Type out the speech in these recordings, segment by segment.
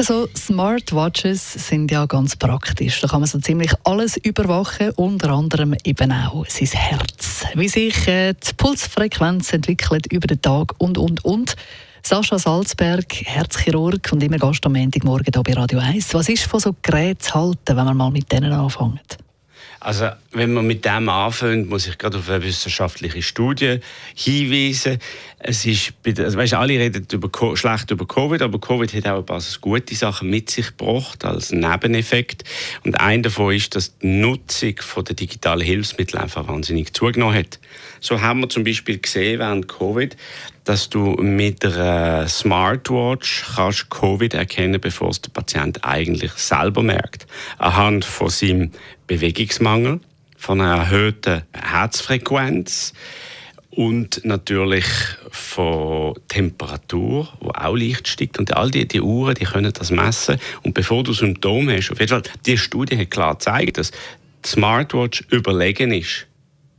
Also Smartwatches sind ja ganz praktisch. Da kann man so ziemlich alles überwachen, unter anderem eben auch sein Herz. Wie sich äh, die Pulsfrequenz entwickelt über den Tag und, und, und. Sascha Salzberg, Herzchirurg und immer Gast am Montagmorgen hier bei Radio 1. Was ist von so Geräten zu halten, wenn man mal mit denen anfängt? Also, wenn man mit dem anfängt, muss ich gerade auf eine wissenschaftliche Studie hinweisen. Es ist, also weißt, alle reden über, schlecht über Covid, aber Covid hat auch ein paar gute Sachen mit sich gebracht als Nebeneffekt. Und ein davon ist, dass die Nutzung der digitalen Hilfsmittel einfach wahnsinnig zugenommen hat. So haben wir zum Beispiel gesehen während Covid, dass du mit einer Smartwatch kannst Covid erkennen, bevor es der Patient eigentlich selber merkt. Anhand von seinem Bewegungsmangel, von einer erhöhten Herzfrequenz und natürlich von Temperatur, wo auch leicht steigt. Und all die, die Uhren, die können das messen. Und bevor du Symptome hast, auf jeden Fall, die Studie hat klar gezeigt, dass die Smartwatch überlegen ist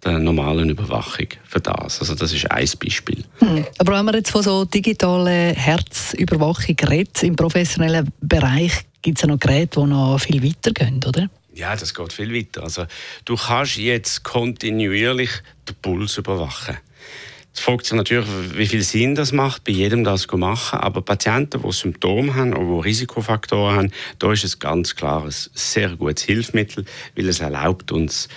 der normalen Überwachung für das. Also das ist ein Beispiel. Hm. Aber wenn man jetzt von so digitalen Herzüberwachung redet, im professionellen Bereich gibt es ja noch Geräte, die noch viel weiter gehen, oder? Ja, das geht viel weiter. Also, du kannst jetzt kontinuierlich den Puls überwachen. Es fragt sich natürlich, wie viel Sinn das macht, bei jedem das zu machen. Aber Patienten, die Symptome haben oder die Risikofaktoren haben, da ist es ganz klar ein sehr gutes Hilfsmittel, weil es erlaubt uns,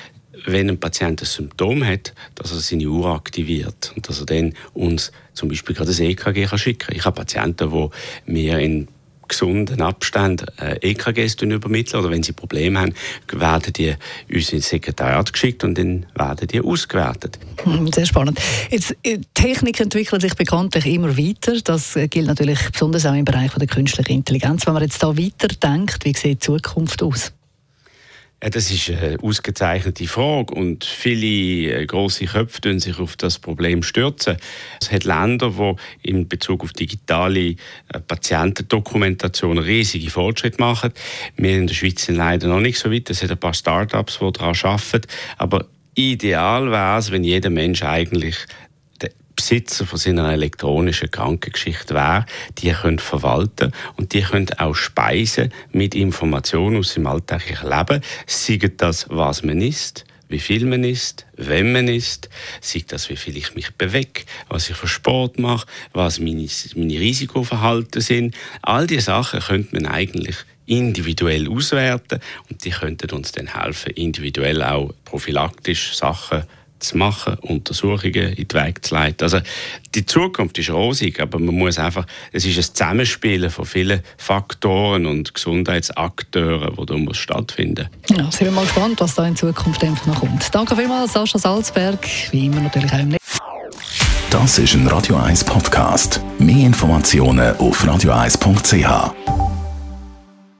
wenn ein Patient ein Symptom hat, dass er seine Uhr aktiviert und dass er dann uns zum Beispiel gerade das EKG schicken kann. Ich habe Patienten, die mir in gesunden Abstand äh, EKGs übermitteln oder wenn sie Probleme haben, werden die uns ins Sekretariat geschickt und dann werden die ausgewertet. Sehr spannend. Jetzt, äh, Technik entwickelt sich bekanntlich immer weiter. Das äh, gilt natürlich besonders auch im Bereich der künstlichen Intelligenz. Wenn man jetzt da weiterdenkt, wie sieht die Zukunft aus? Ja, das ist eine ausgezeichnete Frage und viele äh, große Köpfe stürzen sich auf das Problem stürzen. Es hat Länder, die in Bezug auf digitale äh, Patientendokumentation riesige Fortschritte machen. Wir in der Schweiz sind leider noch nicht so weit. Es hat ein paar Start-ups, die daran arbeiten. Aber ideal wäre es, wenn jeder Mensch eigentlich Besitzer von seiner elektronischen Krankengeschichte wäre, die können verwalten und die können auch speisen mit Informationen aus dem alltäglichen Leben, sei das, was man isst, wie viel man isst, wenn man isst, sei das, wie viel ich mich bewege, was ich für Sport mache, was meine, meine Risikoverhalten sind. All diese Sachen könnte man eigentlich individuell auswerten und die könnten uns dann helfen, individuell auch prophylaktisch Sachen zu machen, Untersuchungen in die Wege zu leiten. Also die Zukunft ist rosig, aber man muss einfach, es ist ein Zusammenspielen von vielen Faktoren und Gesundheitsakteuren, die da muss stattfinden. Ja, sind wir mal gespannt, was da in Zukunft einfach noch kommt. Danke vielmals, Sascha Salzberg, wie immer natürlich auch im Das ist ein Radio 1 Podcast. Mehr Informationen auf radio1.ch.